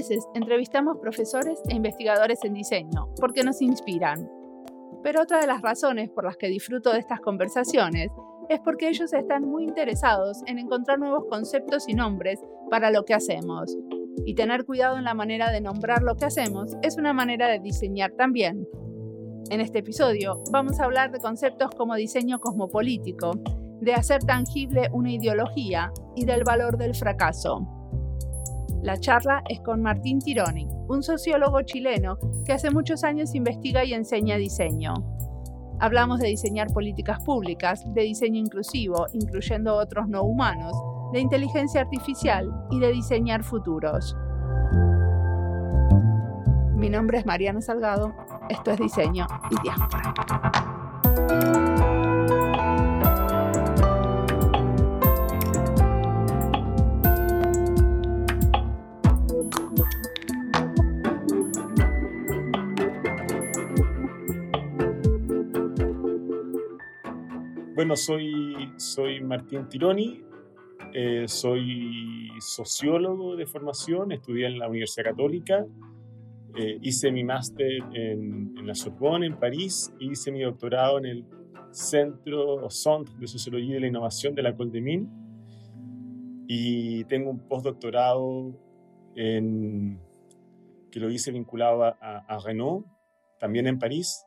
veces entrevistamos profesores e investigadores en diseño porque nos inspiran. Pero otra de las razones por las que disfruto de estas conversaciones es porque ellos están muy interesados en encontrar nuevos conceptos y nombres para lo que hacemos. Y tener cuidado en la manera de nombrar lo que hacemos es una manera de diseñar también. En este episodio vamos a hablar de conceptos como diseño cosmopolítico, de hacer tangible una ideología y del valor del fracaso. La charla es con Martín Tironi, un sociólogo chileno que hace muchos años investiga y enseña diseño. Hablamos de diseñar políticas públicas, de diseño inclusivo, incluyendo otros no humanos, de inteligencia artificial y de diseñar futuros. Mi nombre es Mariana Salgado, esto es Diseño y Diáspora. Bueno, soy, soy Martín Tironi, eh, soy sociólogo de formación, estudié en la Universidad Católica, eh, hice mi máster en, en, la Sorbonne, en París, y hice mi doctorado en el Centro o Centre de Sociología de la Innovación de la École de Mines, y tengo un postdoctorado en, que lo hice vinculado a, a Renault, también en París,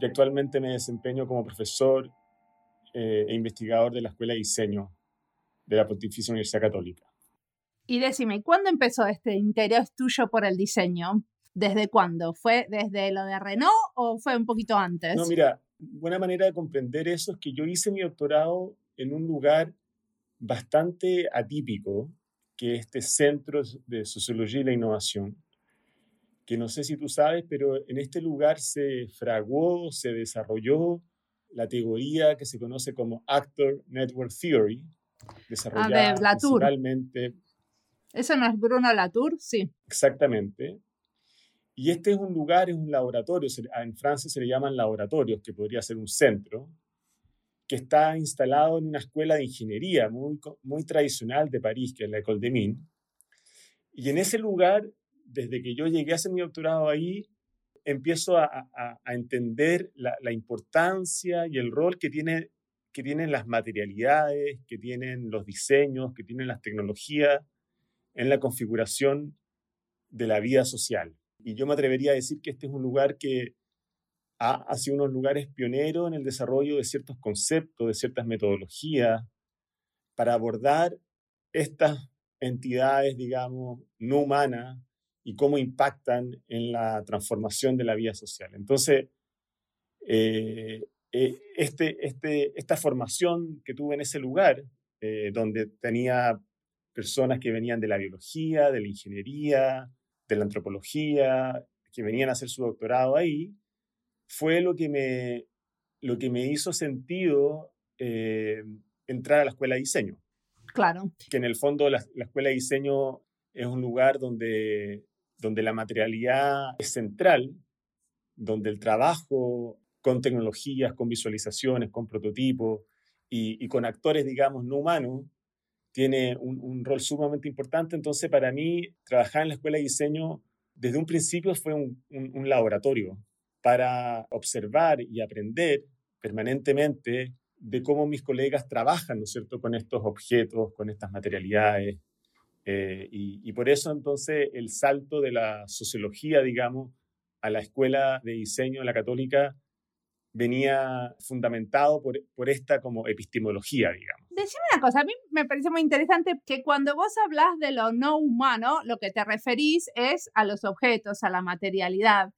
y actualmente me desempeño como profesor eh, e investigador de la Escuela de Diseño de la Pontificia Universidad Católica. Y decime, ¿cuándo empezó este interés tuyo por el diseño? ¿Desde cuándo? ¿Fue desde lo de Renault o fue un poquito antes? No, mira, buena manera de comprender eso es que yo hice mi doctorado en un lugar bastante atípico, que es este Centro de Sociología y la Innovación, que no sé si tú sabes, pero en este lugar se fraguó, se desarrolló la teoría que se conoce como Actor Network Theory, desarrollada ah, principalmente. ¿Eso no es Bruno Latour? Sí. Exactamente. Y este es un lugar, es un laboratorio, en Francia se le llaman laboratorios, que podría ser un centro, que está instalado en una escuela de ingeniería muy, muy tradicional de París, que es la École des Mines. Y en ese lugar, desde que yo llegué a hacer mi doctorado ahí, empiezo a, entender la, importancia y el rol que, tiene, que tienen las materialidades, que tienen los diseños, que tienen las tecnologías en la configuración de la vida social. Y yo me atrevería a decir que este es un lugar que ha, sido unos lugares pioneros en el desarrollo de ciertos conceptos, de ciertas metodologías, para abordar estas entidades, digamos, no humanas, y cómo impactan en la transformación de la vida social. Entonces, eh, eh, este, este, esta formación que tuve en ese lugar, eh, donde tenía personas que venían de la biología, de la ingeniería, de la antropología, que venían a hacer su doctorado ahí, fue lo que me, lo que me hizo sentido entrar a la escuela de diseño. Claro. Que en el fondo la, la escuela de diseño es un lugar donde donde la materialidad es central, donde el trabajo con tecnologías, con visualizaciones, con prototipos y, con actores, digamos, no humanos, tiene un, rol sumamente importante. Entonces, para mí, trabajar en la escuela de diseño desde un principio fue un, laboratorio para observar y aprender permanentemente de cómo mis colegas trabajan, ¿no es cierto?, con estos objetos, con estas materialidades, eh, y, por eso entonces el salto de la sociología, digamos, a la escuela de diseño de la católica venía fundamentado por, por esta como epistemología, digamos. Decime una cosa, a mí me parece muy interesante que cuando vos hablas de lo no humano, lo que te referís es a los objetos, a la materialidad,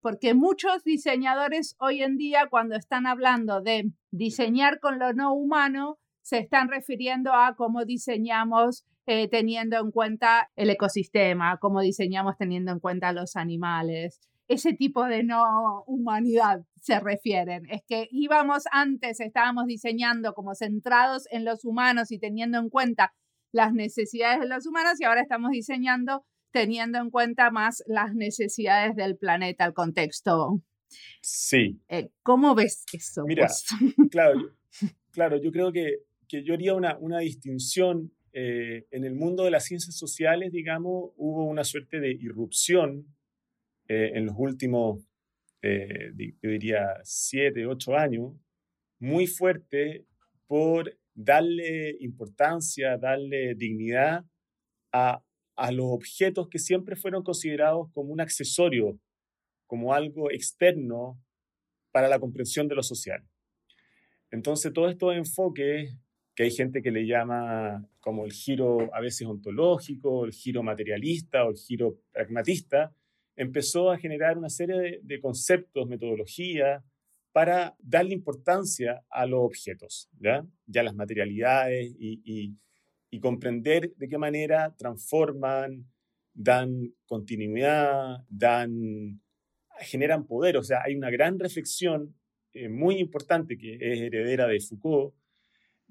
porque muchos diseñadores hoy en día cuando están hablando de diseñar con lo no humano, se están refiriendo a cómo diseñamos eh, teniendo en cuenta el ecosistema, cómo diseñamos teniendo en cuenta los animales. Ese tipo de no humanidad se refieren. Es que íbamos antes, estábamos diseñando como centrados en los humanos y teniendo en cuenta las necesidades de los humanos y ahora estamos diseñando teniendo en cuenta más las necesidades del planeta, el contexto. Sí. Eh, ¿Cómo ves eso? Mira, claro, claro, yo creo que, que yo haría una, una distinción eh, en el mundo de las ciencias sociales, digamos, hubo una suerte de irrupción eh, en los últimos, eh, yo diría, siete, ocho años, muy fuerte por darle importancia, darle dignidad a, a los objetos que siempre fueron considerados como un accesorio, como algo externo para la comprensión de lo social. Entonces, todos estos enfoques que hay gente que le llama como el giro a veces ontológico, el giro materialista o el giro pragmatista, empezó a generar una serie de, conceptos, metodologías, para darle importancia a los objetos, ya, ya las materialidades y, y comprender de qué manera transforman, dan continuidad, dan, generan poder. O sea, hay una gran reflexión eh, muy importante que es heredera de Foucault,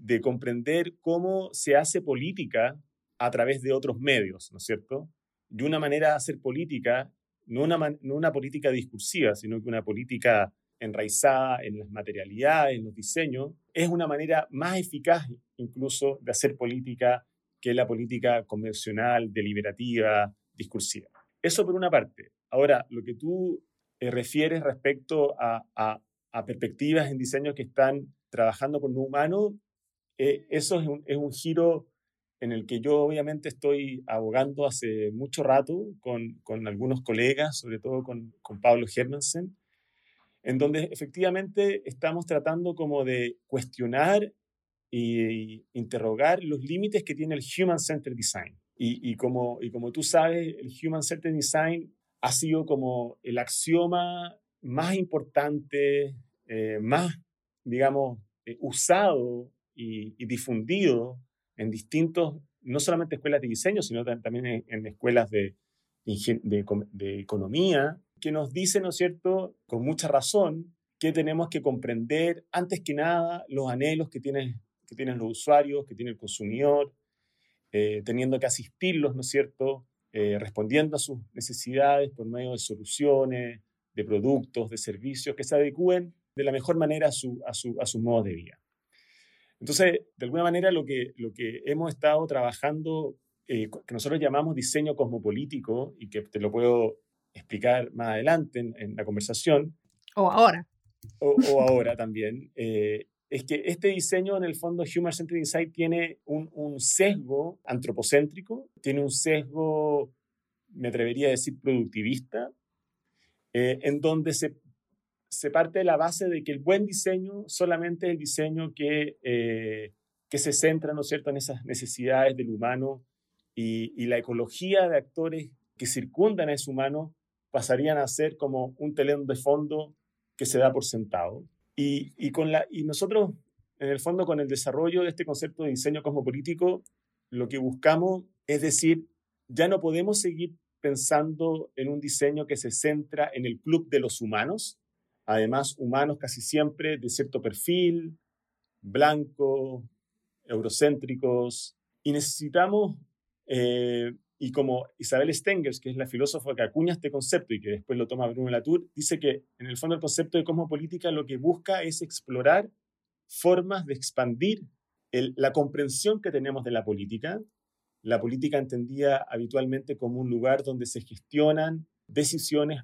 de comprender cómo se hace política a través de otros medios, ¿no es cierto? Y una manera de hacer política, no una, no una política discursiva, sino que una política enraizada en las materialidades, en los diseños, es una manera más eficaz incluso de hacer política que la política convencional, deliberativa, discursiva. Eso por una parte. Ahora, lo que tú eh, refieres respecto a, a, a, perspectivas en diseño que están trabajando con lo humano, eh, eso es un, es un, giro en el que yo obviamente estoy abogando hace mucho rato con, con algunos colegas, sobre todo con, con Pablo Hermansen, en donde efectivamente estamos tratando como de cuestionar e interrogar los límites que tiene el Human Centered Design. Y, y, como, y como tú sabes, el Human Centered Design ha sido como el axioma más importante, eh, más, digamos, eh, usado y, difundido en distintos, no solamente escuelas de diseño, sino también en, escuelas de, de, de, economía, que nos dicen, ¿no es cierto?, con mucha razón, que tenemos que comprender, antes que nada, los anhelos que tienen, que tienen los usuarios, que tiene el consumidor, eh, teniendo que asistirlos, ¿no es cierto?, eh, respondiendo a sus necesidades por medio de soluciones, de productos, de servicios que se adecúen de la mejor manera a, su, a, su, a sus modos de vida. Entonces, de alguna manera, lo que, lo que hemos estado trabajando, eh, que nosotros llamamos diseño cosmopolítico, y que te lo puedo explicar más adelante en, la conversación. O ahora. O, ahora también. Eh, es que este diseño, en el fondo, Human Centered Design, tiene un, un sesgo antropocéntrico, tiene un sesgo, me atrevería a decir, productivista, eh, en donde se se parte de la base de que el buen diseño solamente es el diseño que, eh, que se centra, ¿no es cierto?, en esas necesidades del humano y, y, la ecología de actores que circundan a ese humano pasarían a ser como un telón de fondo que se da por sentado. Y, y, con la, y nosotros, en el fondo, con el desarrollo de este concepto de diseño cosmopolítico, lo que buscamos es decir, ya no podemos seguir pensando en un diseño que se centra en el club de los humanos, además humanos casi siempre de cierto perfil, blanco, eurocéntricos, y necesitamos, eh, y como Isabel Stengers, que es la filósofa que acuña este concepto y que después lo toma Bruno Latour, dice que en el fondo el concepto de cosmopolítica lo que busca es explorar formas de expandir la comprensión que tenemos de la política, la política entendida habitualmente como un lugar donde se gestionan decisiones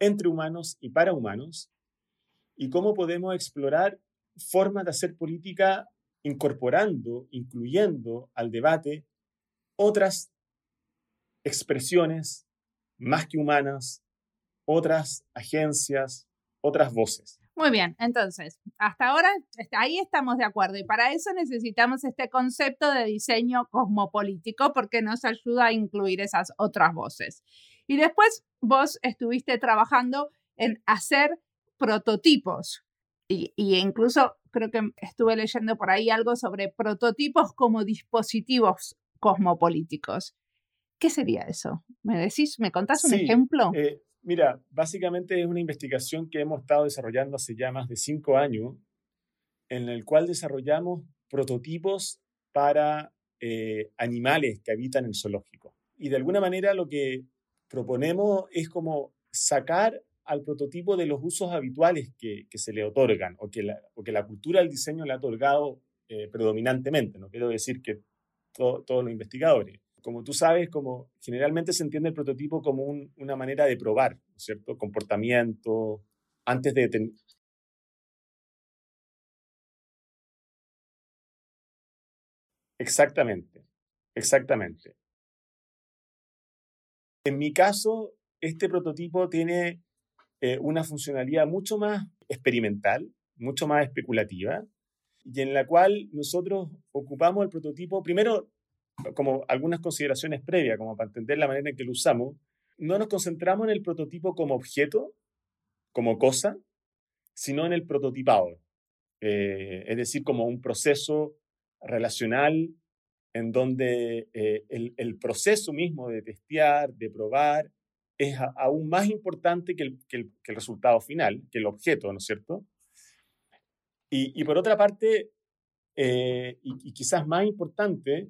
entre humanos y para humanos, y cómo podemos explorar formas de hacer política incorporando, incluyendo al debate otras expresiones más que humanas, otras agencias, otras voces. Muy bien, entonces, hasta ahora ahí estamos de acuerdo y para eso necesitamos este concepto de diseño cosmopolítico porque nos ayuda a incluir esas otras voces. Y después vos estuviste trabajando en hacer prototipos. Y, incluso creo que estuve leyendo por ahí algo sobre prototipos como dispositivos cosmopolíticos. ¿Qué sería eso? ¿Me decís, me contás un ejemplo? Eh, mira, básicamente es una investigación que hemos estado desarrollando hace ya más de cinco años, en el cual desarrollamos prototipos para eh, animales que habitan en zoológico. Y de alguna manera lo que proponemos es como sacar al prototipo de los usos habituales que, se le otorgan o que, la, que la cultura del diseño le ha otorgado eh, predominantemente. No quiero decir que todos los investigadores. Como tú sabes, como generalmente se entiende el prototipo como una manera de probar, ¿cierto? Comportamiento, antes de... Exactamente, exactamente. En mi caso, este prototipo tiene eh, una funcionalidad mucho más experimental, mucho más especulativa, y en la cual nosotros ocupamos el prototipo, primero, como algunas consideraciones previas, como para entender la manera en que lo usamos, no nos concentramos en el prototipo como objeto, como cosa, sino en el prototipado, eh, es decir, como un proceso relacional en donde eh, el, proceso mismo de testear, de probar, es aún más importante que el, resultado final, que el objeto, ¿no es cierto? Y, por otra parte, eh, y, quizás más importante,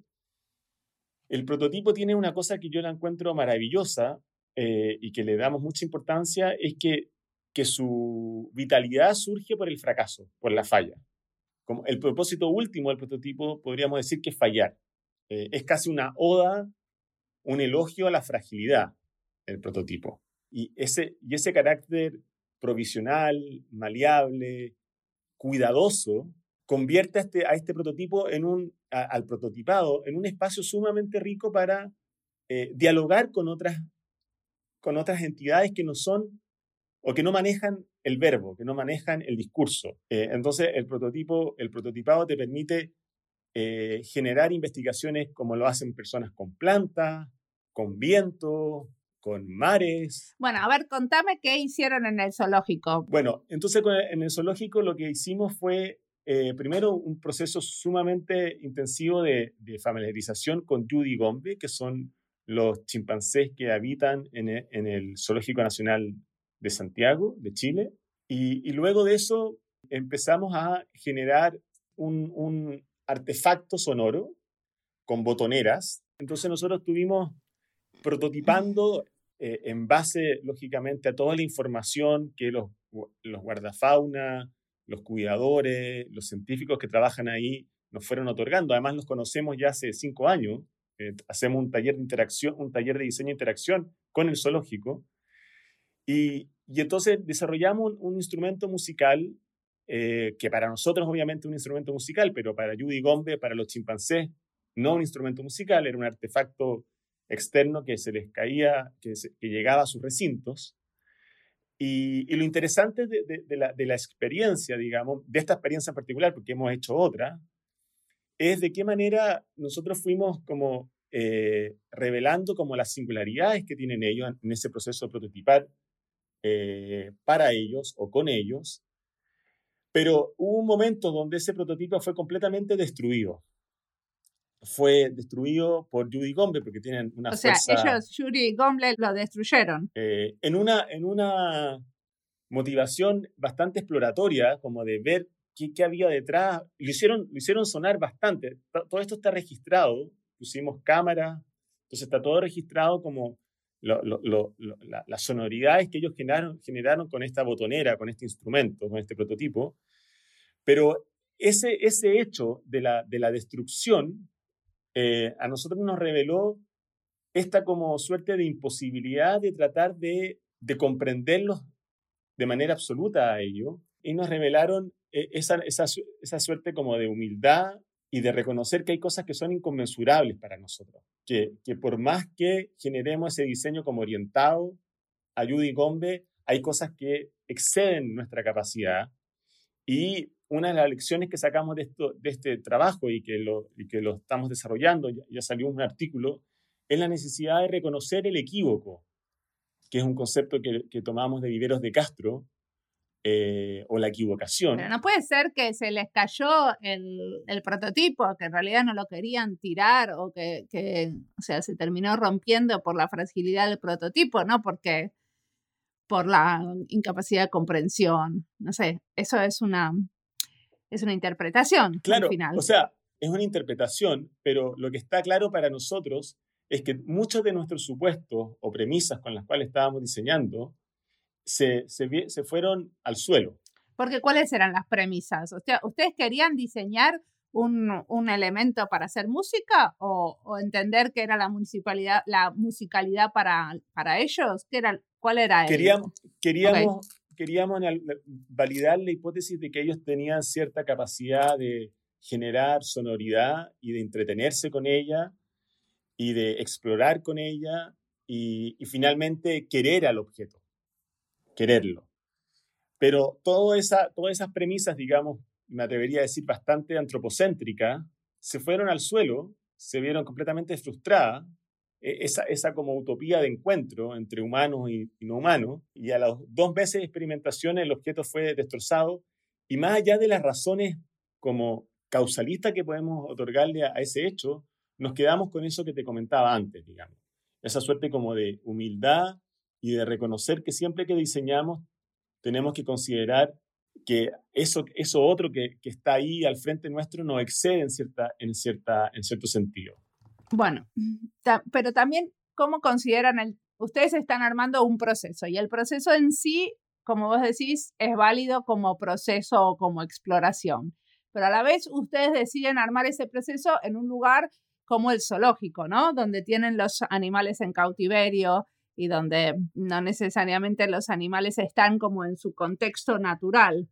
el prototipo tiene una cosa que yo la encuentro maravillosa eh, y que le damos mucha importancia, es que, que su vitalidad surge por el fracaso, por la falla. Como el propósito último del prototipo podríamos decir que es fallar. Eh, es casi una oda, un elogio a la fragilidad del prototipo. Y ese, y ese carácter provisional, maleable, cuidadoso, convierte a este, a este prototipo en un, al prototipado en un espacio sumamente rico para eh, dialogar con otras, con otras entidades que no son o que no manejan el verbo, que no manejan el discurso. Eh, entonces, el prototipo, el prototipado te permite eh, generar investigaciones como lo hacen personas con plantas, con viento, con mares. Bueno, a ver, contame qué hicieron en el zoológico. Bueno, entonces en el zoológico lo que hicimos fue eh, primero un proceso sumamente intensivo de, familiarización con Judy Gombe, que son los chimpancés que habitan en e, el, Zoológico Nacional de Santiago, de Chile. Y, luego de eso empezamos a generar un, artefacto sonoro con botoneras. Entonces nosotros estuvimos prototipando eh, en base, lógicamente, a toda la información que los, guardafauna, los cuidadores, los científicos que trabajan ahí nos fueron otorgando. Además, los conocemos ya hace cinco años. Eh, hacemos un taller de interacción, un taller de diseño e interacción con el zoológico. Y, y entonces desarrollamos un instrumento musical eh, que para nosotros obviamente un instrumento musical, pero para Judy Gombe, para los chimpancés, no un instrumento musical, era un artefacto externo que se les caía, que, que llegaba a sus recintos. Y, lo interesante de, de, la, de, la, experiencia, digamos, de esta experiencia en particular, porque hemos hecho otra, es de qué manera nosotros fuimos como eh, revelando como las singularidades que tienen ellos en ese proceso de prototipar eh, para ellos o con ellos, pero hubo un momento donde ese prototipo fue completamente destruido. Fue destruido por Judy Gombe porque tienen una o sea, ellos, Judy y Gombe, lo destruyeron. Eh, en, una, en una motivación bastante exploratoria, como de ver qué, qué había detrás. Lo hicieron, lo hicieron sonar bastante. Todo esto está registrado. Pusimos cámara. Entonces está todo registrado como las sonoridades que ellos generaron, generaron con esta botonera, con este instrumento, con este prototipo. Pero ese, ese hecho de la, de la destrucción eh, a nosotros nos reveló esta como suerte de imposibilidad de tratar de, de comprenderlos de manera absoluta a ellos y nos revelaron eh, esa, esa, esa suerte como de humildad y de reconocer que hay cosas que son inconmensurables para nosotros, que, que por más que generemos ese diseño como orientado, ayuda y gombe, hay cosas que exceden nuestra capacidad. Y una de las lecciones que sacamos de, esto, de este trabajo y que, lo, y que lo estamos desarrollando, ya, salió un artículo, es la necesidad de reconocer el equívoco, que es un concepto que tomamos de Viveros de Castro, eh, o la equivocación. Pero no puede ser que se les cayó el, el, prototipo, que en realidad no lo querían tirar o que, que, o sea, se terminó rompiendo por la fragilidad del prototipo, ¿no? Porque por la incapacidad de comprensión, no sé, eso es una, es una interpretación. Claro, al final. o sea, es una interpretación, pero lo que está claro para nosotros es que muchos de nuestros supuestos o premisas con las cuales estábamos diseñando se, se, fueron al suelo. Porque ¿cuáles eran las premisas? O sea, ustedes querían diseñar un, elemento para hacer música o, entender que era la municipalidad, la musicalidad para, para ellos? ¿Qué era, ¿Cuál era? Queríamos, queríamos, queríamos validar la hipótesis de que ellos tenían cierta capacidad de generar sonoridad y de entretenerse con ella y de explorar con ella y, y finalmente querer al objeto, quererlo. Pero todo esa, todas esas premisas, digamos, me atrevería a decir bastante antropocéntrica, se fueron al suelo, se vieron completamente frustradas, e, esa, esa como utopía de encuentro entre humanos y, no humanos, y a los dos meses de experimentación el objeto fue destrozado, y más allá de las razones como causalistas que podemos otorgarle a, a ese hecho, nos quedamos con eso que te comentaba antes, digamos, esa suerte como de humildad y de reconocer que siempre que diseñamos tenemos que considerar que eso, eso otro que, que, está ahí al frente nuestro nos excede en, cierta, en, cierta, en cierto sentido. Bueno, pero también, ¿cómo consideran. Ustedes están armando un proceso y el proceso en sí, como vos decís, es válido como proceso o como exploración. Pero a la vez ustedes deciden armar ese proceso en un lugar como el zoológico, ¿no? Donde tienen los animales en cautiverio, y donde no necesariamente los animales están como en su contexto natural.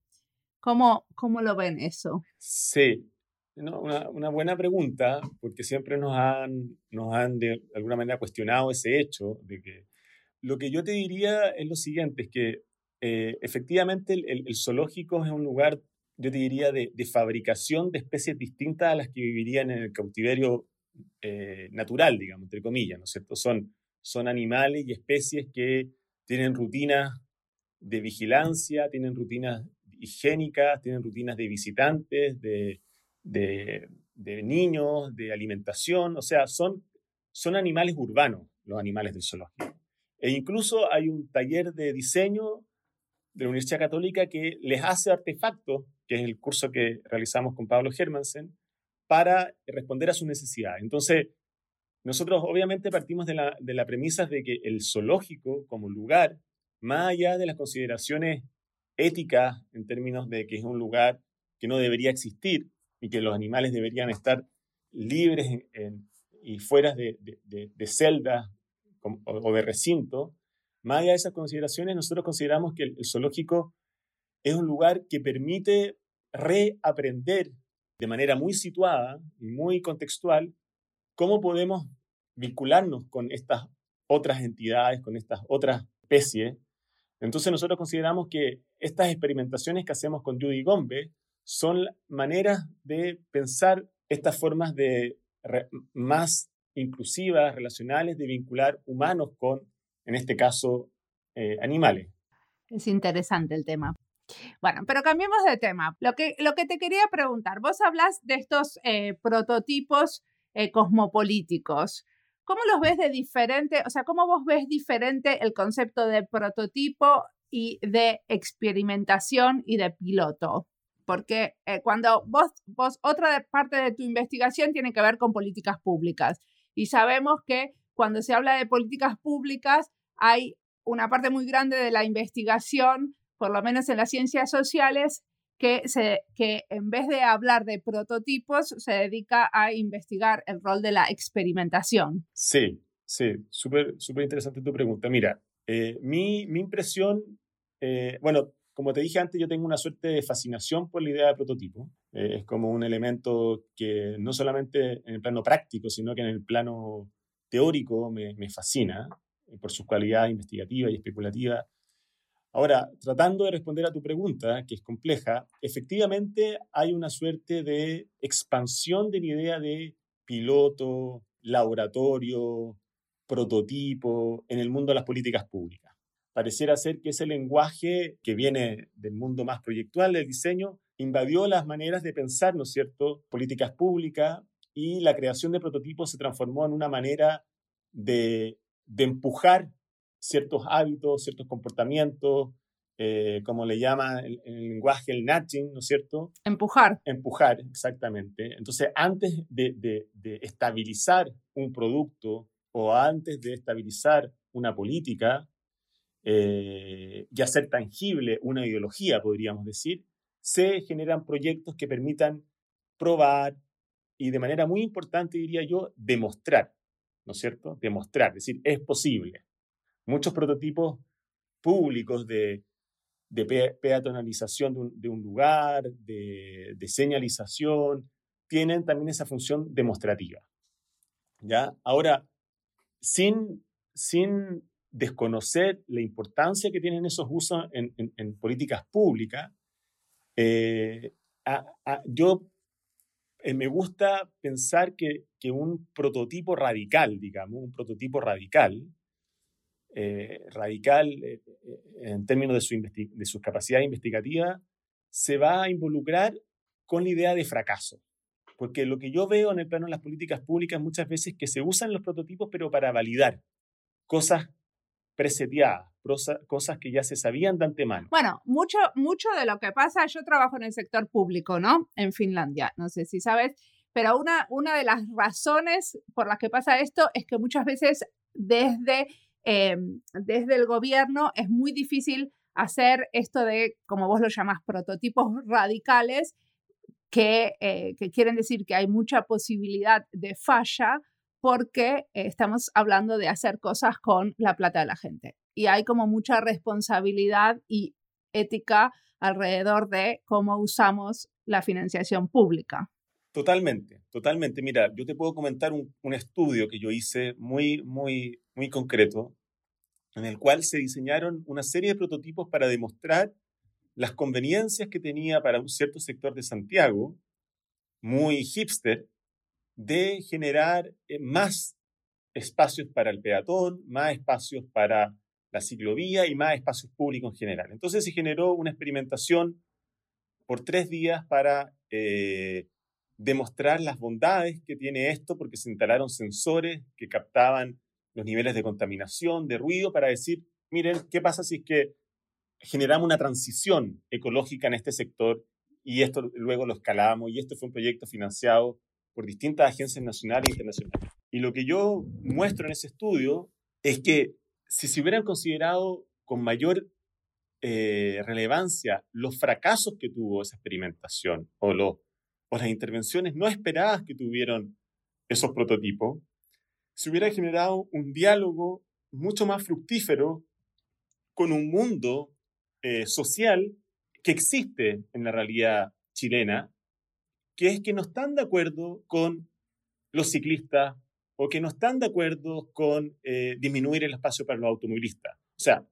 ¿Cómo, cómo lo ven eso? Sí, una, una, buena pregunta, porque siempre nos han, nos han de alguna manera cuestionado ese hecho de que lo que yo te diría es lo siguiente, es que eh, efectivamente el, zoológico es un lugar, yo te diría, de, de, fabricación de especies distintas a las que vivirían en el cautiverio eh, natural, digamos, entre comillas, ¿no es cierto? Son son animales y especies que tienen rutinas de vigilancia, tienen rutinas higiénicas, tienen rutinas de visitantes, de, niños, de alimentación, o sea, son, son animales urbanos los animales del zoológico. E incluso hay un taller de diseño de la Universidad Católica que les hace artefactos, que es el curso que realizamos con Pablo Hermansen, para responder a sus necesidades. Entonces, nosotros obviamente partimos de la, de la premisa de que el zoológico como lugar, más allá de las consideraciones éticas en términos de que es un lugar que no debería existir y que los animales deberían estar libres y fuera de, de, celdas o, de recinto, más allá de esas consideraciones, nosotros consideramos que el zoológico es un lugar que permite reaprender de manera muy situada y muy contextual cómo podemos vincularnos con estas otras entidades, con estas otras especies. Entonces nosotros consideramos que estas experimentaciones que hacemos con Judy Gombe son maneras de pensar estas formas de más inclusivas, relacionales, de vincular humanos con, en este caso, eh, animales. Es interesante el tema. Bueno, pero cambiemos de tema. Lo que, lo que te quería preguntar, vos hablas de estos eh, prototipos eh, cosmopolíticos. ¿Cómo los ves de diferente? O sea, ¿cómo vos ves diferente el concepto de prototipo y de experimentación y de piloto? Porque eh, cuando vos, vos, otra parte de tu investigación tiene que ver con políticas públicas. Y sabemos que cuando se habla de políticas públicas hay una parte muy grande de la investigación, por lo menos en las ciencias sociales, que, se, que en vez de hablar de prototipos, se dedica a investigar el rol de la experimentación. Sí, sí, súper súper interesante tu pregunta. Mira, eh, mi, mi, impresión, eh, bueno, como te dije antes, yo tengo una suerte de fascinación por la idea de prototipo. Eh, es como un elemento que no solamente en el plano práctico, sino que en el plano teórico me, me fascina por sus cualidades investigativas y especulativas Ahora, tratando de responder a tu pregunta, que es compleja, efectivamente hay una suerte de expansión de la idea de piloto, laboratorio, prototipo en el mundo de las políticas públicas. Pareciera ser que ese lenguaje que viene del mundo más proyectual del diseño invadió las maneras de pensar, ¿no es cierto?, políticas públicas y la creación de prototipos se transformó en una manera de, de empujar ciertos hábitos, ciertos comportamientos, eh, como le llama el, el, lenguaje el nudging, ¿no es cierto? Empujar. Empujar, exactamente. Entonces, antes de, de, estabilizar un producto o antes de estabilizar una política eh, y hacer tangible una ideología, podríamos decir, se generan proyectos que permitan probar y de manera muy importante, diría yo, demostrar, ¿no es cierto? Demostrar, es decir, es posible. Muchos prototipos públicos de, peatonalización de un, lugar, de, señalización, tienen también esa función demostrativa. ¿ya? Ahora, sin, sin desconocer la importancia que tienen esos usos en, políticas públicas, eh, yo eh, me gusta pensar que, un prototipo radical, digamos, un prototipo radical, eh, radical en términos de su, de su capacidad investigativa, se va a involucrar con la idea de fracaso. Porque lo que yo veo en el plano de las políticas públicas muchas veces es que se usan los prototipos, pero para validar cosas preseteadas, cosas que ya se sabían de antemano. Bueno, mucho, mucho de lo que pasa, yo trabajo en el sector público, ¿no? En Finlandia, no sé si sabes, pero una, una de las razones por las que pasa esto es que muchas veces desde, em, desde el gobierno es muy difícil hacer esto de, como vos lo llamás, prototipos radicales eh, que, quieren decir que hay mucha posibilidad de falla porque estamos hablando de hacer cosas con la plata de la gente. Y hay como mucha responsabilidad y ética alrededor de cómo usamos la financiación pública. Totalmente, totalmente. Mira, yo te puedo comentar un, un, estudio que yo hice muy, muy, muy concreto, en el cual se diseñaron una serie de prototipos para demostrar las conveniencias que tenía para un cierto sector de Santiago, muy hipster, de generar eh, más espacios para el peatón, más espacios para la ciclovía y más espacios públicos en general. Entonces se generó una experimentación por tres días para eh, demostrar las bondades que tiene esto, porque se instalaron sensores que captaban los niveles de contaminación, de ruido, para decir, miren, ¿qué pasa si es que generamos una transición ecológica en este sector y esto luego lo escalamos y esto fue un proyecto financiado por distintas agencias nacionales e internacionales. Y lo que yo muestro en ese estudio es que si se hubieran considerado con mayor eh, relevancia los fracasos que tuvo esa experimentación o, o las intervenciones no esperadas que tuvieron esos prototipos, se hubiera generado un diálogo mucho más fructífero con un mundo eh, social que existe en la realidad chilena, que es que no están de acuerdo con los ciclistas o que no están de acuerdo con eh, disminuir el espacio para los automovilistas. O sea...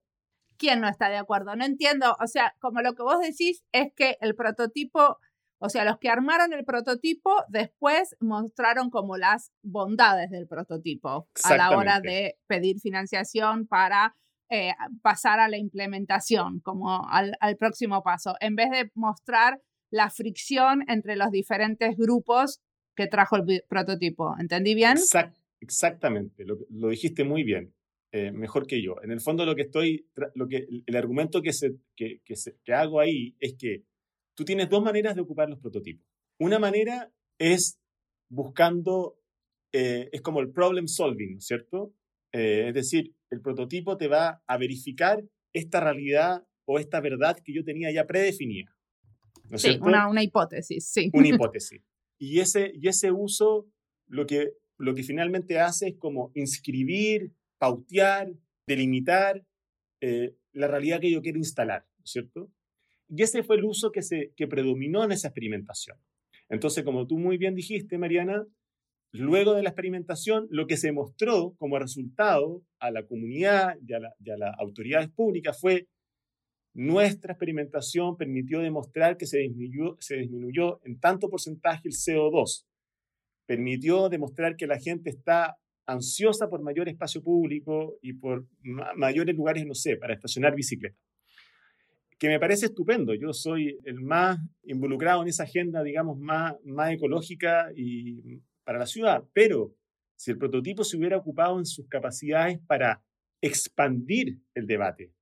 ¿Quién no está de acuerdo? No entiendo. O sea, como lo que vos decís es que el prototipo, o sea, los que armaron el prototipo después mostraron como las bondades del prototipo a la hora de pedir financiación para eh, pasar a la implementación, como al, próximo paso, en vez de mostrar la fricción entre los diferentes grupos que trajo el prototipo. ¿Entendí bien? exactamente, lo, dijiste muy bien, eh, mejor que yo. En el fondo lo que estoy, lo que, el argumento que, se, que, que, hago ahí es que tú tienes dos maneras de ocupar los prototipos. Una manera es buscando, eh, es como el problem solving, ¿cierto? es decir, el prototipo te va a verificar esta realidad o esta verdad que yo tenía ya predefinida. sí, una, una, hipótesis, sí. Una hipótesis. Y ese, y ese uso lo que, lo que finalmente hace es como inscribir, pautear, delimitar eh, la realidad que yo quiero instalar, ¿cierto? Y ese fue el uso que, predominó en esa experimentación. Entonces, como tú muy bien dijiste, Mariana, Luego de la experimentación, lo que se mostró como resultado a la comunidad y a, las autoridades públicas fue nuestra experimentación permitió demostrar que se disminuyó, en tanto porcentaje el CO2. Permitió demostrar que la gente está ansiosa por mayor espacio público y por mayores lugares, no sé, para estacionar bicicleta. Que me parece estupendo. Yo soy el más involucrado en esa agenda, digamos, más, más ecológica y para la ciudad, pero si el prototipo se hubiera ocupado en sus capacidades para expandir el debate,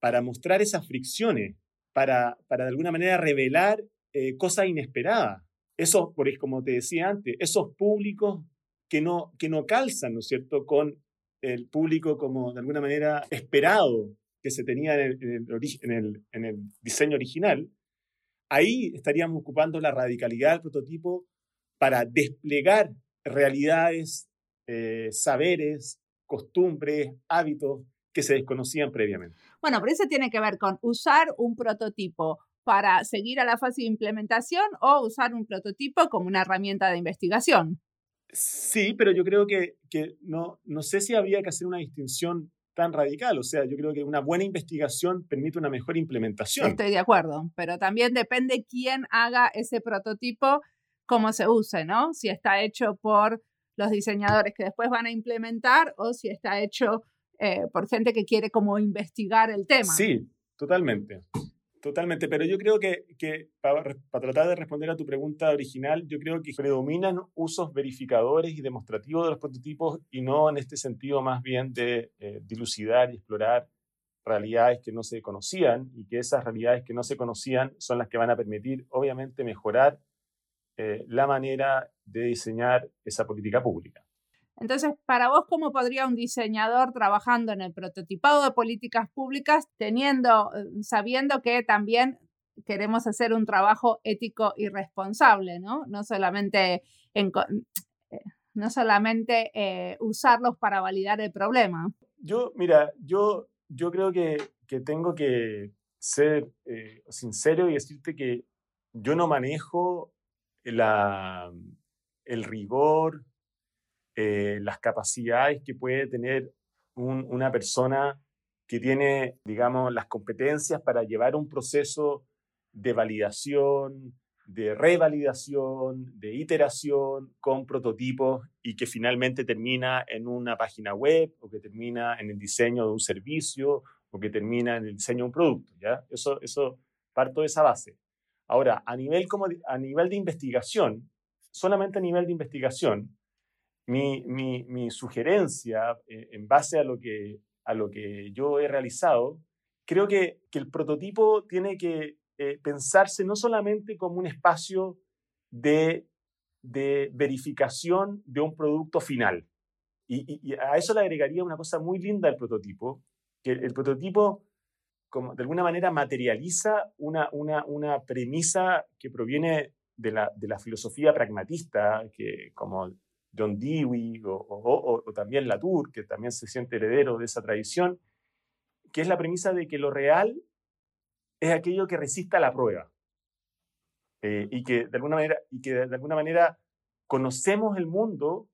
para mostrar esas fricciones, para, para de alguna manera revelar eh, cosas inesperadas, esos, como te decía antes, esos públicos que no, que no calzan, ¿no es cierto?, con el público como de alguna manera esperado que se tenía en el, en el, en el diseño original, ahí estaríamos ocupando la radicalidad del prototipo para desplegar realidades, eh, saberes, costumbres, hábitos que se desconocían previamente. Bueno, pero eso tiene que ver con usar un prototipo para seguir a la fase de implementación o usar un prototipo como una herramienta de investigación. Sí, pero yo creo que, que no, no sé si habría que hacer una distinción tan radical. O sea, yo creo que una buena investigación permite una mejor implementación. Estoy de acuerdo, pero también depende quién haga ese prototipo, cómo se use, ¿no? Si está hecho por los diseñadores que después van a implementar o si está hecho eh, por gente que quiere como investigar el tema. Sí, totalmente. Totalmente, pero yo creo que, que para, tratar de responder a tu pregunta original, yo creo que predominan usos verificadores y demostrativos de los prototipos y no en este sentido más bien de eh, dilucidar y explorar realidades que no se conocían y que esas realidades que no se conocían son las que van a permitir, obviamente, mejorar eh, la manera de diseñar esa política pública. Entonces, para vos, ¿cómo podría un diseñador trabajando en el prototipado de políticas públicas, teniendo, eh, sabiendo que también queremos hacer un trabajo ético y responsable, ¿no? No solamente, en, eh, no solamente eh, usarlos para validar el problema. Yo, mira, yo, yo creo que, que tengo que ser sincero y decirte que yo no manejo el rigor, eh, las capacidades que puede tener una persona que tiene, digamos, las competencias para llevar un proceso de validación, de revalidación, de iteración con prototipos y que finalmente termina en una página web o que termina en el diseño de un servicio o que termina en el diseño de un producto, ¿ya? Eso, eso parto de esa base. Ahora, a nivel, como, a nivel de investigación, solamente a nivel de investigación, mi, sugerencia, eh, en base a lo, que, a lo que yo he realizado, creo que, que el prototipo tiene que eh, pensarse no solamente como un espacio de, de verificación de un producto final. Y, a eso le agregaría una cosa muy linda al prototipo, que el, prototipo como, de alguna manera materializa una, una, una premisa que proviene de la, de la filosofía pragmatista, que como John Dewey o, también Latour, que también se siente heredero de esa tradición, que es la premisa de que lo real es aquello que resista la prueba eh, y, que de alguna manera, y que de alguna manera conocemos el mundo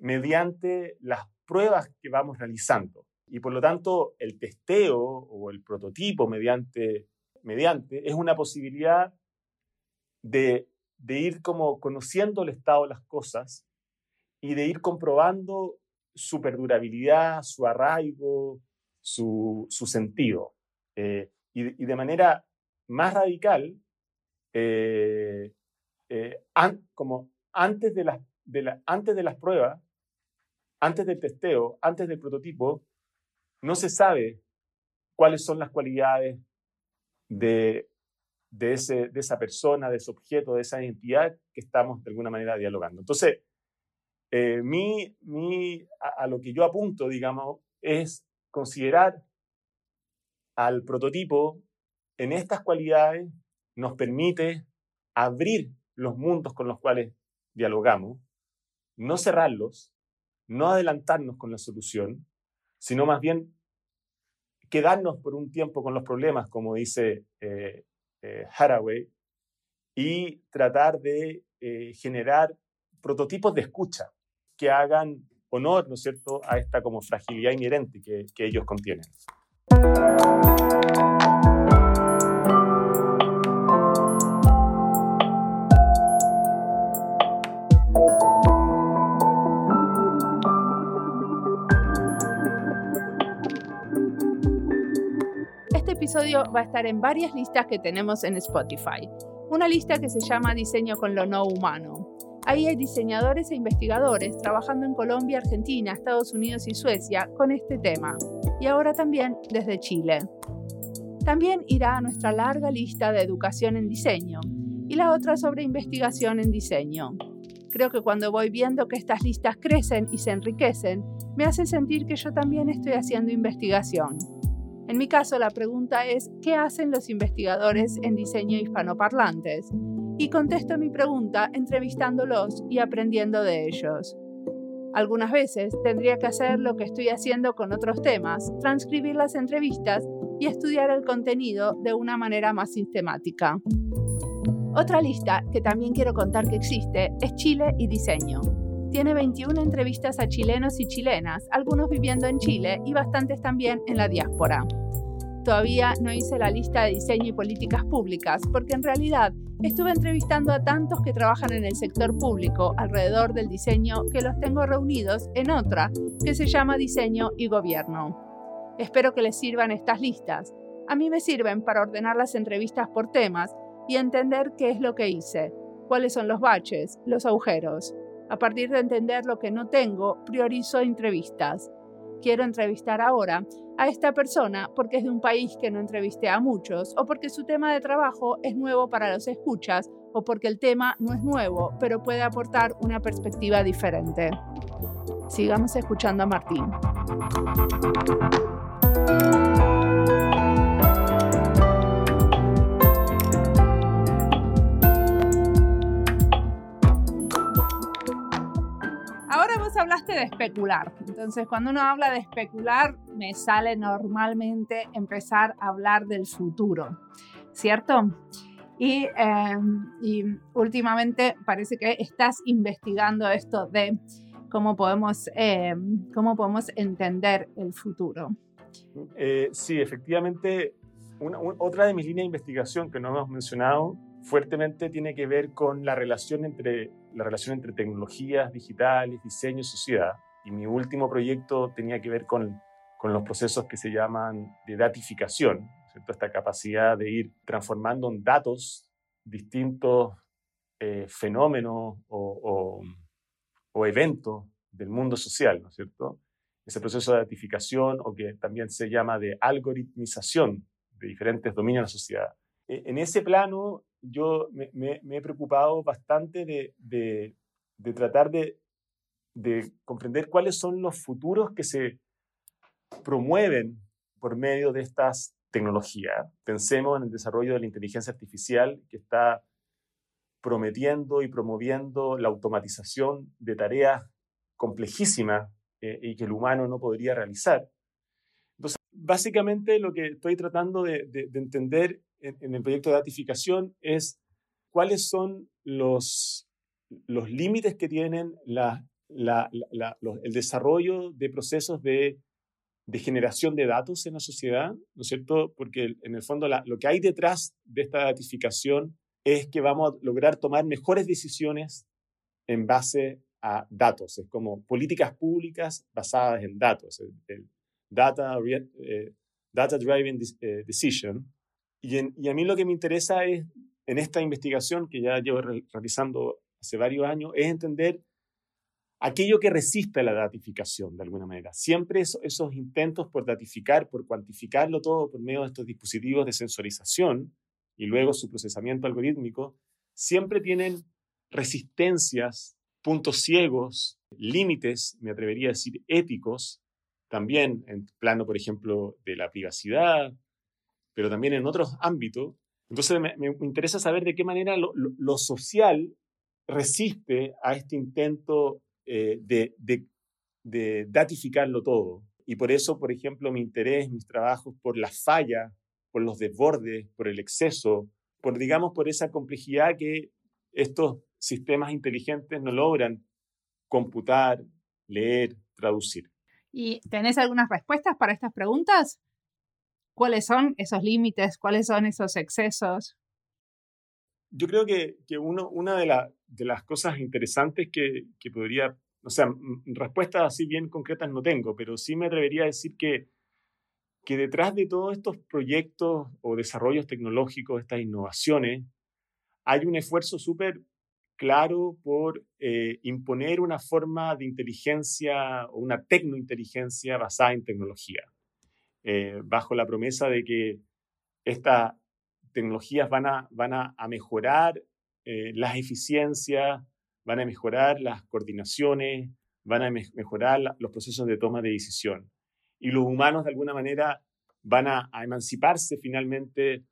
mediante las pruebas que vamos realizando. Y por lo tanto, el testeo o el prototipo mediante, es una posibilidad de, de ir como conociendo el estado de las cosas y de ir comprobando su perdurabilidad, su arraigo, su, sentido. Eh, y, de manera más radical, eh, eh, como antes de, las, antes de las pruebas, antes del testeo, antes del prototipo, no se sabe cuáles son las cualidades de, de, ese, de esa persona, de ese objeto, de esa entidad que estamos de alguna manera dialogando. Entonces, eh, mi, mi, a, lo que yo apunto, digamos, es considerar al prototipo en estas cualidades nos permite abrir los mundos con los cuales dialogamos, no cerrarlos, no adelantarnos con la solución, sino más bien quedarnos por un tiempo con los problemas, como dice eh, eh, Haraway, y tratar de generar prototipos de escucha que hagan honor, ¿no es cierto?, a esta como fragilidad inherente que, que ellos contienen. Este episodio va a estar en varias listas que tenemos en Spotify. Una lista que se llama Diseño con lo no humano, Ahí hay diseñadores e investigadores trabajando en Colombia, Argentina, Estados Unidos y Suecia con este tema, y ahora también desde Chile. También irá a nuestra larga lista de educación en diseño y la otra sobre investigación en diseño. Creo que cuando voy viendo que estas listas crecen y se enriquecen, me hace sentir que yo también estoy haciendo investigación. En mi caso, la pregunta es, ¿qué hacen los investigadores en diseño hispanoparlantes? Y contesto mi pregunta entrevistándolos y aprendiendo de ellos. Algunas veces tendría que hacer lo que estoy haciendo con otros temas, transcribir las entrevistas y estudiar el contenido de una manera más sistemática. Otra lista que también quiero contar que existe es Chile y Diseño. Tiene 21 entrevistas a chilenos y chilenas, algunos viviendo en Chile y bastantes también en la diáspora. Todavía no hice la lista de diseño y políticas públicas porque en realidad estuve entrevistando a tantos que trabajan en el sector público alrededor del diseño que los tengo reunidos en otra que se llama Diseño y Gobierno. Espero que les sirvan estas listas. A mí me sirven para ordenar las entrevistas por temas y entender qué es lo que hice, cuáles son los baches, los agujeros. A partir de entender lo que no tengo, priorizo entrevistas. Quiero entrevistar ahora a esta persona porque es de un país que no entrevisté a muchos, o porque su tema de trabajo es nuevo para los escuchas, o porque el tema no es nuevo, pero puede aportar una perspectiva diferente. Sigamos escuchando a Martín. Hablaste de especular. Entonces, cuando uno habla de especular, me sale normalmente empezar a hablar del futuro, ¿cierto? Y, em, y últimamente parece que estás investigando esto de cómo podemos, em, cómo podemos entender el futuro. Eh, sí, efectivamente, otra de mis líneas de investigación que no hemos mencionado fuertemente tiene que ver con la relación entre, la relación entre tecnologías digitales, diseño y sociedad. Y mi último proyecto tenía que ver con, los procesos que se llaman de datificación, ¿cierto? esta capacidad de ir transformando en datos distintos eh, fenómenos o, o, o, eventos del mundo social, ¿no es cierto? Ese proceso de datificación o que también se llama de algoritmización de diferentes dominios de la sociedad. E, en ese plano, yo me, he preocupado bastante de, tratar de, comprender cuáles son los futuros que se promueven por medio de estas tecnologías. Pensemos en el desarrollo de la inteligencia artificial que está prometiendo y promoviendo la automatización de tareas complejísimas eh, y que el humano no podría realizar. Entonces, básicamente lo que estoy tratando de, de entender en, el proyecto de datificación es cuáles son los, los límites que tienen la, el desarrollo de procesos de, de, generación de datos en la sociedad, ¿no es cierto? Porque en el fondo lo que hay detrás de esta datificación es que vamos a lograr tomar mejores decisiones en base a datos, es como políticas públicas basadas en datos, el, data, eh, data driven eh, decision, y, a mí lo que me interesa es, en esta investigación que ya llevo realizando hace varios años, es entender aquello que resiste la datificación de alguna manera. Siempre esos intentos por datificar, por cuantificarlo todo por medio de estos dispositivos de sensorización y luego su procesamiento algorítmico, siempre tienen resistencias, puntos ciegos, límites, me atrevería a decir, éticos, también en plano, por ejemplo, de la privacidad, pero también en otros ámbitos. Entonces me, interesa saber de qué manera lo, social resiste a este intento eh, de, datificarlo todo. Y por eso, por ejemplo, mi interés, mis trabajos por la falla, por los desbordes, por el exceso, por, digamos, por esa complejidad que estos sistemas inteligentes no logran computar, leer, traducir. ¿Y tenés algunas respuestas para estas preguntas? ¿Cuáles son esos límites? ¿Cuáles son esos excesos? Yo creo que, que uno, una de, de, las cosas interesantes que, que, podría, o sea, respuestas así bien concretas no tengo, pero sí me atrevería a decir que, que detrás de todos estos proyectos o desarrollos tecnológicos, estas innovaciones, hay un esfuerzo súper claro por eh, imponer una forma de inteligencia o una tecnointeligencia basada en tecnología. Eh, bajo la promesa de que estas tecnologías van a, van a, mejorar eh, las eficiencias, van a mejorar las coordinaciones, van a mejorar los procesos de toma de decisión. Y los humanos, de alguna manera, van a, emanciparse finalmente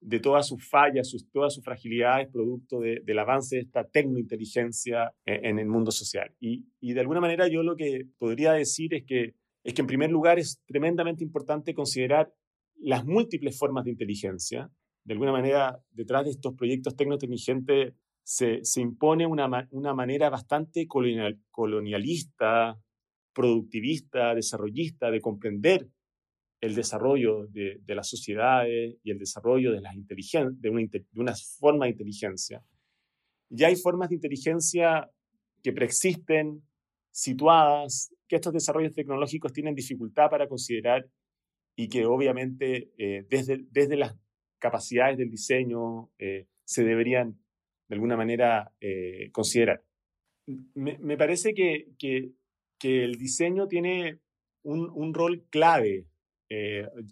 de todas sus fallas, sus, todas sus fragilidades, producto del avance de esta tecnointeligencia en, en el mundo social. Y, de alguna manera yo lo que podría decir es que, es que en primer lugar es tremendamente importante considerar las múltiples formas de inteligencia. De alguna manera, detrás de estos proyectos tecnointeligentes se, se impone una, una manera bastante colonial, colonialista, productivista, desarrollista de comprender el desarrollo de, de las sociedades y el desarrollo de, las de, una, de una forma de inteligencia. Ya hay formas de inteligencia que preexisten, situadas, que estos desarrollos tecnológicos tienen dificultad para considerar y que obviamente eh, desde, desde las capacidades del diseño eh, se deberían de alguna manera eh, considerar. Me, me parece que, que, que, el diseño tiene un, un rol clave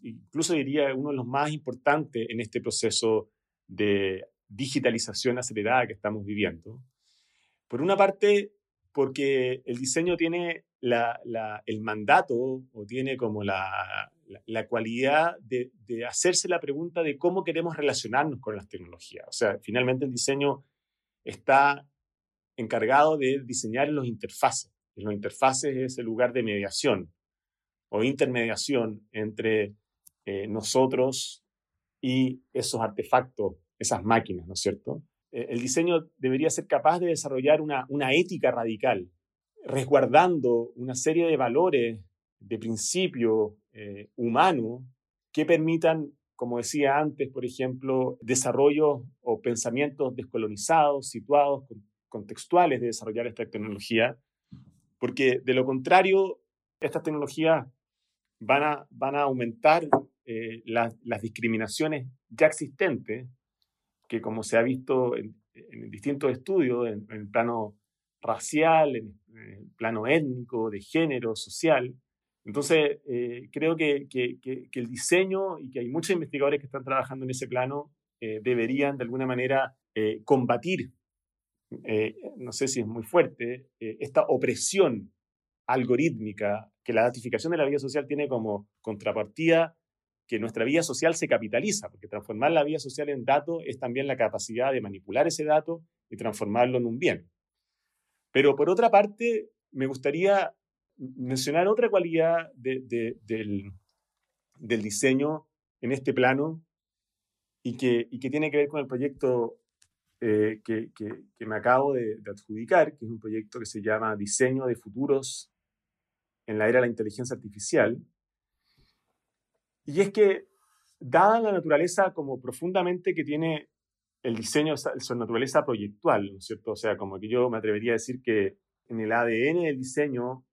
incluso diría uno de los más importantes en este proceso de digitalización acelerada que estamos viviendo. Por una parte, porque el diseño tiene el mandato o tiene como la, la, cualidad de, hacerse la pregunta de cómo queremos relacionarnos con las tecnologías. O sea, finalmente el diseño está encargado de diseñar los interfaces. Los interfaces es el lugar de mediación o intermediación entre eh, nosotros y esos artefactos, esas máquinas, ¿no es cierto? Eh, el diseño debería ser capaz de desarrollar una, una ética radical, resguardando una serie de valores, de principios eh, humanos que permitan, como decía antes, por ejemplo, desarrollos o pensamientos descolonizados, situados, contextuales de desarrollar esta tecnología, porque de lo contrario, estas tecnologías van a, van a aumentar eh, las discriminaciones ya existentes, que como se ha visto en, distintos estudios, en, el plano racial, en, el plano étnico, de género, social. Entonces, eh, creo que, que, el diseño y que hay muchos investigadores que están trabajando en ese plano eh, deberían de alguna manera combatir, no sé si es muy fuerte, esta opresión algorítmica que la datificación de la vida social tiene como contrapartida que nuestra vida social se capitaliza, porque transformar la vida social en dato es también la capacidad de manipular ese dato y transformarlo en un bien. Pero por otra parte, me gustaría mencionar otra cualidad del, del, diseño en este plano y que, y que, tiene que ver con el proyecto eh, que, que, me acabo de, de adjudicar, que es un proyecto que se llama Diseño de Futuros en la era de la inteligencia artificial. Y es que, dada la naturaleza como profundamente que tiene el diseño, su naturaleza proyectual, ¿no es cierto? O sea, como que yo me atrevería a decir que en el ADN del diseño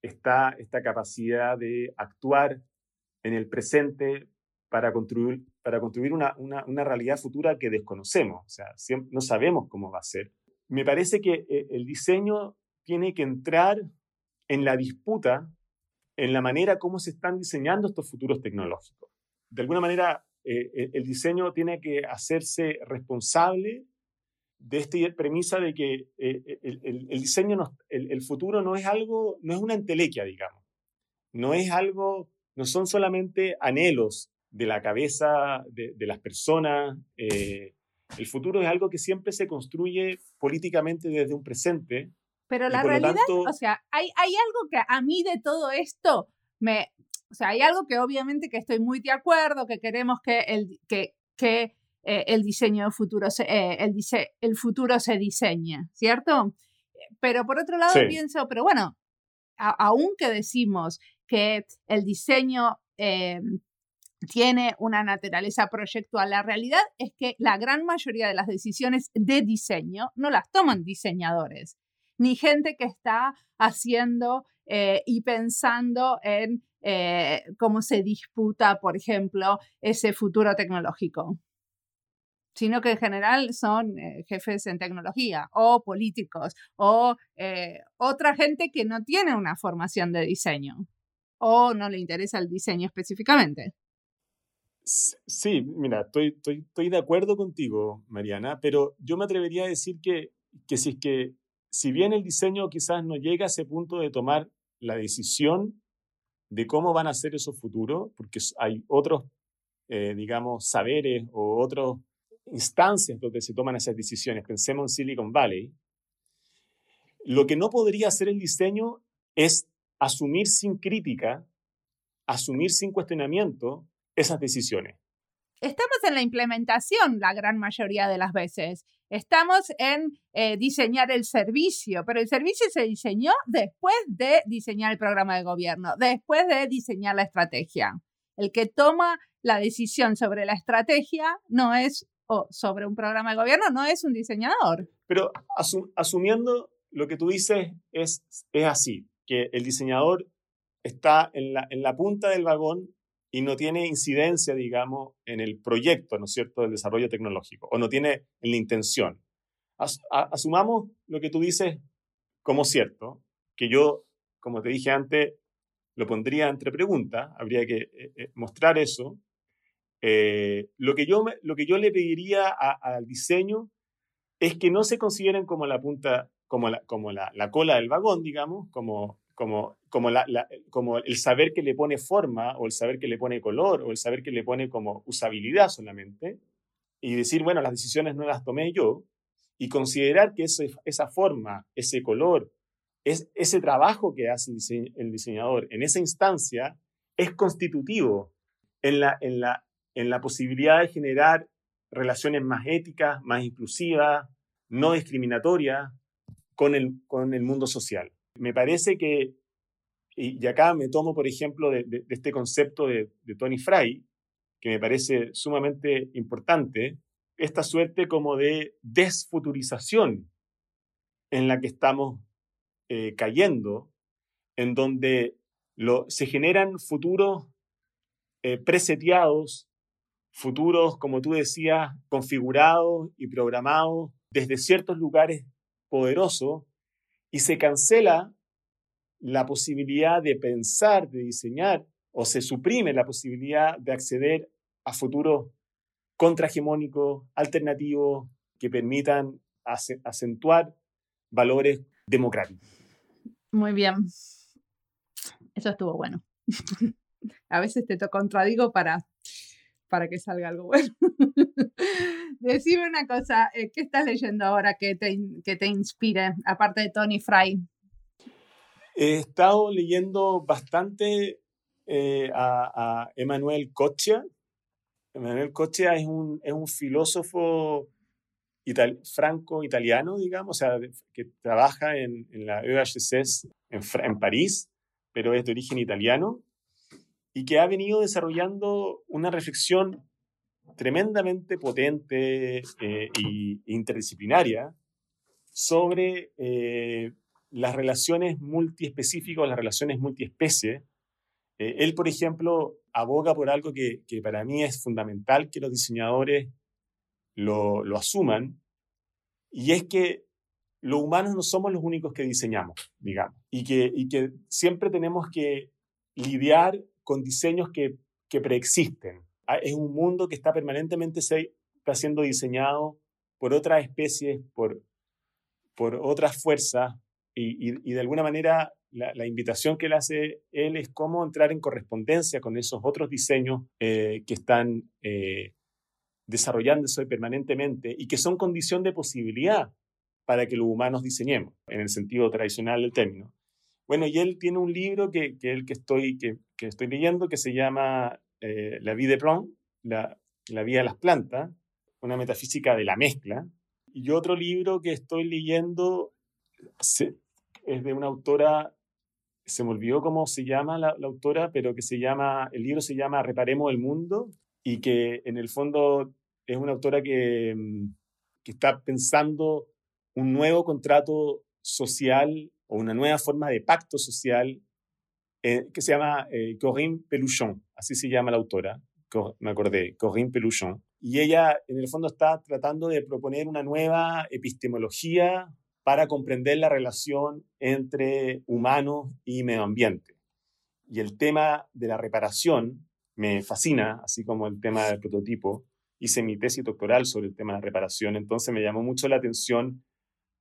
está esta capacidad de actuar en el presente para construir, para construir una, una, una realidad futura que desconocemos, o sea, no sabemos cómo va a ser. Me parece que eh, el diseño tiene que entrar en la disputa, en la manera como se están diseñando estos futuros tecnológicos. De alguna manera, eh, el diseño tiene que hacerse responsable de esta premisa de que eh, el, diseño, el, futuro no es algo, no es una entelequia, digamos. No es algo, no son solamente anhelos de la cabeza de, las personas. Eh, el futuro es algo que siempre se construye políticamente desde un presente pero la realidad, o sea, hay, hay algo que a mí de todo esto me, o sea, hay algo que obviamente que estoy muy de acuerdo, que queremos que el, que, que, eh, el diseño futuro se, eh, el, el futuro se diseñe, ¿cierto? Pero por otro lado pienso, pero bueno, aunque decimos que el diseño eh, tiene una naturaleza proyectual, la realidad es que la gran mayoría de las decisiones de diseño no las toman diseñadores ni gente que está haciendo eh, y pensando en eh, cómo se disputa, por ejemplo, ese futuro tecnológico sino que en general son eh, jefes en tecnología o políticos o otra gente que no tiene una formación de diseño o no le interesa el diseño específicamente. Sí, mira, estoy, estoy, estoy de acuerdo contigo, Mariana, pero yo me atrevería a decir que, que si es que si bien el diseño quizás no llega a ese punto de tomar la decisión de cómo van a ser esos futuros, porque hay otros, eh, digamos, saberes o otras instancias donde se toman esas decisiones. Pensemos en Silicon Valley. Lo que no podría hacer el diseño es asumir sin crítica, asumir sin cuestionamiento esas decisiones. Estamos en la implementación la gran mayoría de las veces. Estamos en eh, diseñar el servicio, pero el servicio se diseñó después de diseñar el programa de gobierno, después de diseñar la estrategia. El que toma la decisión sobre la estrategia no es, o sobre un programa de gobierno, no es un diseñador. Pero asumiendo lo que tú dices es, es así, que el diseñador está en la, en la punta del vagón y no tiene incidencia, digamos, en el proyecto, ¿no es cierto?, del desarrollo tecnológico, o no tiene en la intención. asumamos lo que tú dices como cierto, que yo, como te dije antes, lo pondría entre preguntas, habría que eh, eh, mostrar eso. Eh, lo, que yo, lo que yo le pediría al diseño es que no se consideren como la punta, como la, como la, la cola del vagón, digamos, como como, como, el saber que le pone forma o el saber que le pone color o el saber que le pone como usabilidad solamente y decir, bueno, las decisiones no las tomé yo y considerar que esa forma, ese color, es, ese trabajo que hace el, diseñador en esa instancia es constitutivo en la, en, la, en la posibilidad de generar relaciones más éticas, más inclusivas, no discriminatorias con el, con el mundo social. Me parece que, y, acá me tomo, por ejemplo, de, este concepto de, Tony Fry, que me parece sumamente importante, esta suerte como de desfuturización en la que estamos eh, cayendo, en donde se generan futuros eh, preseteados, futuros, como tú decías, configurados y programados desde ciertos lugares poderosos y se cancela la posibilidad de pensar, de diseñar, o se suprime la posibilidad de acceder a futuros contrahegemónicos, alternativos, que permitan acentuar valores democráticos. Muy bien. Eso estuvo bueno. a veces te contradigo para, para que salga algo bueno. Decime una cosa, eh, ¿qué estás leyendo ahora que te, que te inspire, aparte de Tony Fry? He estado leyendo bastante eh, a, a, Emmanuel Coccia. Emmanuel Coccia es un, es un filósofo franco-italiano, digamos, o sea, que trabaja en, en la EHSS en, en París, pero es de origen italiano, y que ha venido desarrollando una reflexión tremendamente potente e interdisciplinaria sobre eh, las relaciones multiespecíficas, las relaciones multiespecie. Eh, él, por ejemplo, aboga por algo que, para mí es fundamental que los diseñadores lo, asuman, y es que los humanos no somos los únicos que diseñamos, digamos, y que, y que siempre tenemos que lidiar con diseños que, que preexisten, Ah, es un mundo que está permanentemente está siendo diseñado por otras especies, por, por otras fuerzas, y, de alguna manera la, invitación que le hace él es cómo entrar en correspondencia con esos otros diseños eh, que están eh, desarrollándose permanentemente y que son condición de posibilidad para que los humanos diseñemos, en el sentido tradicional del término. Bueno, y él tiene un libro que, que, que, estoy, que, que estoy leyendo que se llama eh, la vida de Plon, la, la vida de las plantas, una metafísica de la mezcla. Y otro libro que estoy leyendo es de una autora, se me olvidó cómo se llama la, autora, pero que se llama, el libro se llama Reparemos el Mundo y que en el fondo es una autora que, mm, que está pensando un nuevo contrato social o una nueva forma de pacto social eh, que se llama eh, Corinne Peluchon, así se llama la autora, me acordé, Corinne Peluchon. Y ella, en el fondo, está tratando de proponer una nueva epistemología para comprender la relación entre humanos y medio ambiente. Y el tema de la reparación me fascina, así como el tema del prototipo. Hice mi tesis doctoral sobre el tema de la reparación, entonces me llamó mucho la atención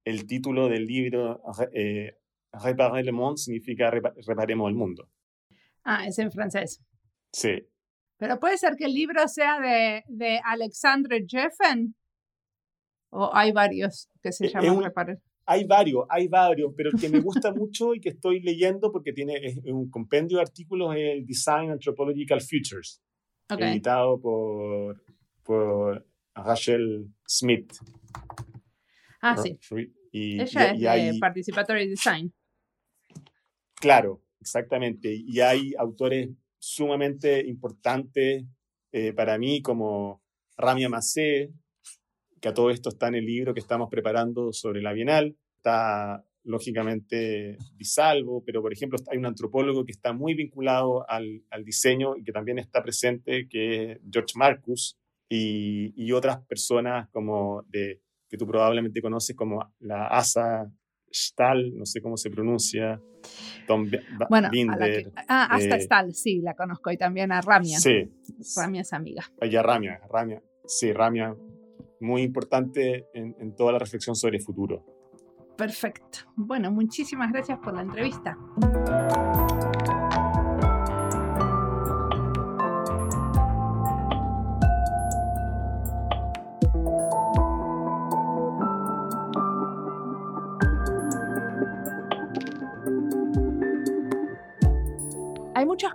el título del libro eh, Reparer le monde significa reparemos el mundo. Ah, es en francés. Sí. Pero puede ser que el libro sea de, de Alexandre Jeffen. O hay varios que se Eh, llaman un- Reparar. Hay varios, hay varios, pero el que me gusta mucho y que estoy leyendo porque tiene es un compendio de artículos es el Design Anthropological Futures, Ok. editado por, por Rachel Smith. Ah, sí. Y, Ella y- es y de Participatory Design. Claro, exactamente. Y hay autores sumamente importantes eh, para mí, como Ramia Macé, que a todo esto está en el libro que estamos preparando sobre la Bienal. Está, lógicamente, Disalvo, pero, por ejemplo, hay un antropólogo que está muy vinculado al, al diseño y que también está presente, que es George Marcus, y, y otras personas como de, que tú probablemente conoces como la Asa Stahl, no sé cómo se pronuncia, Tom Bueno, a Binder. que- ah, hasta eh, Stal, sí, la conozco. Y también a Ramia. Sí, Ramia es amiga. allá Ramia, Ramia, sí, Ramia, muy importante en, en toda la reflexión sobre el futuro. Perfecto. Bueno, muchísimas gracias por la entrevista.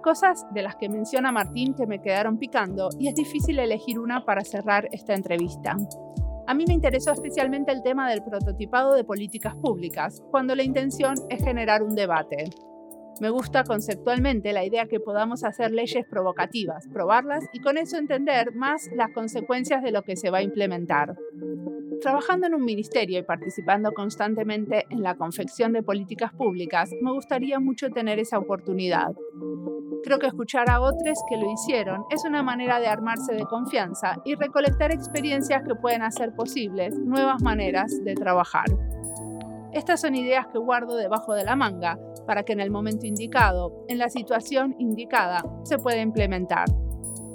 Cosas de las que menciona Martín que me quedaron picando y es difícil elegir una para cerrar esta entrevista. A mí me interesó especialmente el tema del prototipado de políticas públicas, cuando la intención es generar un debate. Me gusta conceptualmente la idea que podamos hacer leyes provocativas, probarlas y con eso entender más las consecuencias de lo que se va a implementar. Trabajando en un ministerio y participando constantemente en la confección de políticas públicas, me gustaría mucho tener esa oportunidad. Creo que escuchar a otros que lo hicieron es una manera de armarse de confianza y recolectar experiencias que pueden hacer posibles nuevas maneras de trabajar. Estas son ideas que guardo debajo de la manga para que en el momento indicado, en la situación indicada, se pueda implementar.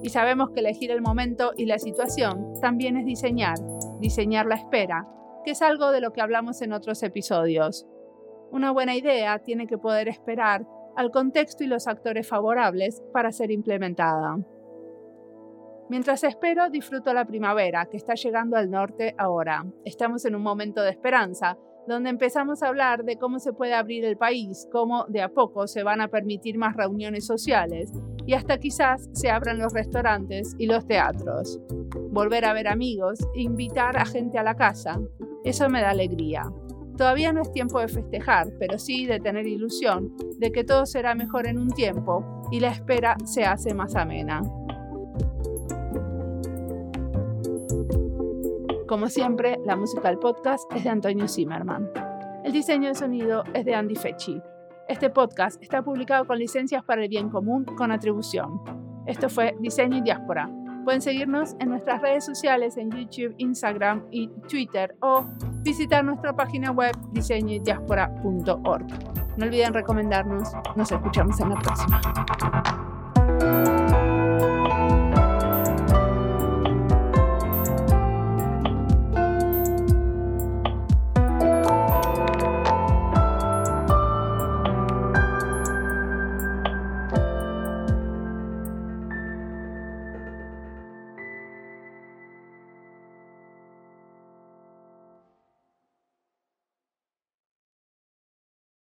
Y sabemos que elegir el momento y la situación también es diseñar, diseñar la espera, que es algo de lo que hablamos en otros episodios. Una buena idea tiene que poder esperar al contexto y los actores favorables para ser implementada. Mientras espero, disfruto la primavera, que está llegando al norte ahora. Estamos en un momento de esperanza, donde empezamos a hablar de cómo se puede abrir el país, cómo de a poco se van a permitir más reuniones sociales y hasta quizás se abran los restaurantes y los teatros. Volver a ver amigos invitar a gente a la casa, eso me da alegría. Todavía no es tiempo de festejar, pero sí de tener ilusión de que todo será mejor en un tiempo y la espera se hace más amena. Como siempre, la música del podcast es de Antonio Zimmerman. El diseño de sonido es de Andy Fechi. Este podcast está publicado con licencias para el bien común con atribución. Esto fue Diseño y Diáspora. Pueden seguirnos en nuestras redes sociales en YouTube, Instagram y Twitter o visitar nuestra página web diseñodiaspora.org. No olviden recomendarnos. Nos escuchamos en la próxima.